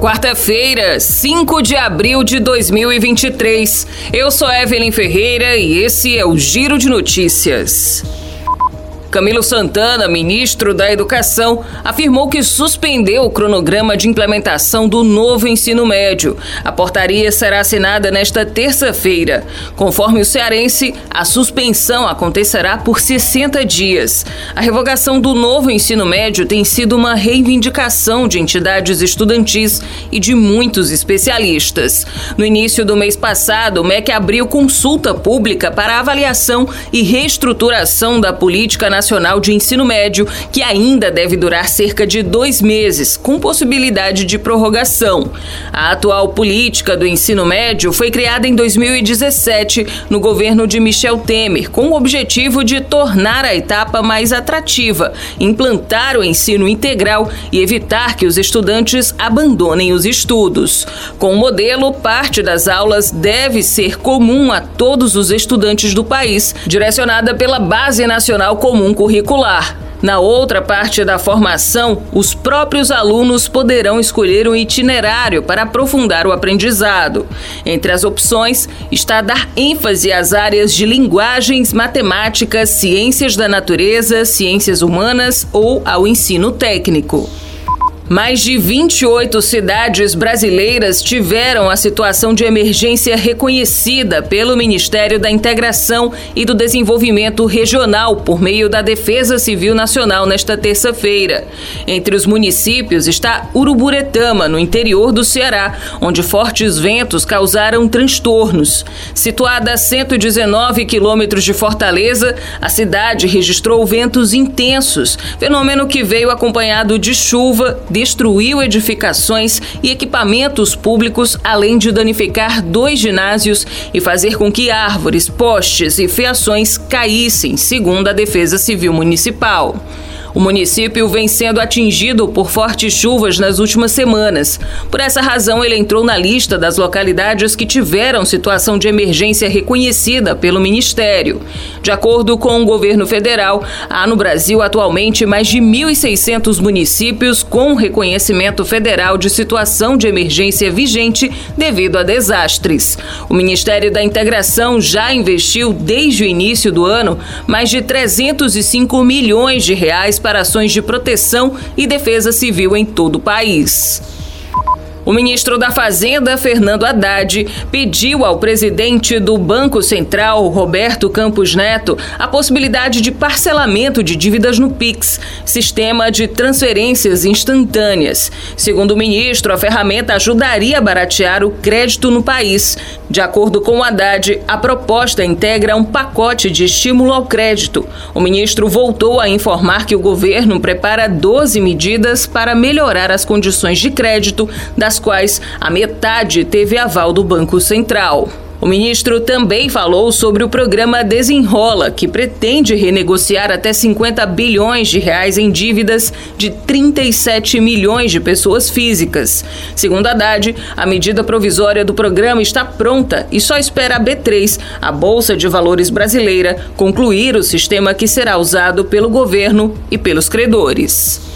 Quarta-feira, 5 de abril de 2023. Eu sou Evelyn Ferreira e esse é o Giro de Notícias. Camilo Santana, ministro da Educação, afirmou que suspendeu o cronograma de implementação do novo ensino médio. A portaria será assinada nesta terça-feira. Conforme o cearense, a suspensão acontecerá por 60 dias. A revogação do novo ensino médio tem sido uma reivindicação de entidades estudantis e de muitos especialistas. No início do mês passado, o MEC abriu consulta pública para avaliação e reestruturação da política nacional Nacional de Ensino Médio, que ainda deve durar cerca de dois meses, com possibilidade de prorrogação. A atual política do ensino médio foi criada em 2017 no governo de Michel Temer, com o objetivo de tornar a etapa mais atrativa, implantar o ensino integral e evitar que os estudantes abandonem os estudos. Com o modelo, parte das aulas deve ser comum a todos os estudantes do país, direcionada pela Base Nacional Comum curricular. Na outra parte da formação, os próprios alunos poderão escolher um itinerário para aprofundar o aprendizado. Entre as opções está dar ênfase às áreas de linguagens, matemáticas, ciências da natureza, ciências humanas ou ao ensino técnico. Mais de 28 cidades brasileiras tiveram a situação de emergência reconhecida pelo Ministério da Integração e do Desenvolvimento Regional por meio da Defesa Civil Nacional nesta terça-feira. Entre os municípios está Uruburetama, no interior do Ceará, onde fortes ventos causaram transtornos. Situada a 119 quilômetros de Fortaleza, a cidade registrou ventos intensos, fenômeno que veio acompanhado de chuva destruiu edificações e equipamentos públicos, além de danificar dois ginásios e fazer com que árvores, postes e fiações caíssem, segundo a Defesa Civil Municipal. O município vem sendo atingido por fortes chuvas nas últimas semanas. Por essa razão, ele entrou na lista das localidades que tiveram situação de emergência reconhecida pelo Ministério. De acordo com o governo federal, há no Brasil atualmente mais de 1.600 municípios com reconhecimento federal de situação de emergência vigente devido a desastres. O Ministério da Integração já investiu desde o início do ano mais de 305 milhões de reais para ações de proteção e defesa civil em todo o país. O ministro da Fazenda, Fernando Haddad, pediu ao presidente do Banco Central, Roberto Campos Neto, a possibilidade de parcelamento de dívidas no PIX, sistema de transferências instantâneas. Segundo o ministro, a ferramenta ajudaria a baratear o crédito no país. De acordo com o Haddad, a proposta integra um pacote de estímulo ao crédito. O ministro voltou a informar que o governo prepara 12 medidas para melhorar as condições de crédito das das quais a metade teve aval do Banco Central. O ministro também falou sobre o programa Desenrola, que pretende renegociar até 50 bilhões de reais em dívidas de 37 milhões de pessoas físicas. Segundo Haddad, a medida provisória do programa está pronta e só espera a B3, a Bolsa de Valores brasileira, concluir o sistema que será usado pelo governo e pelos credores.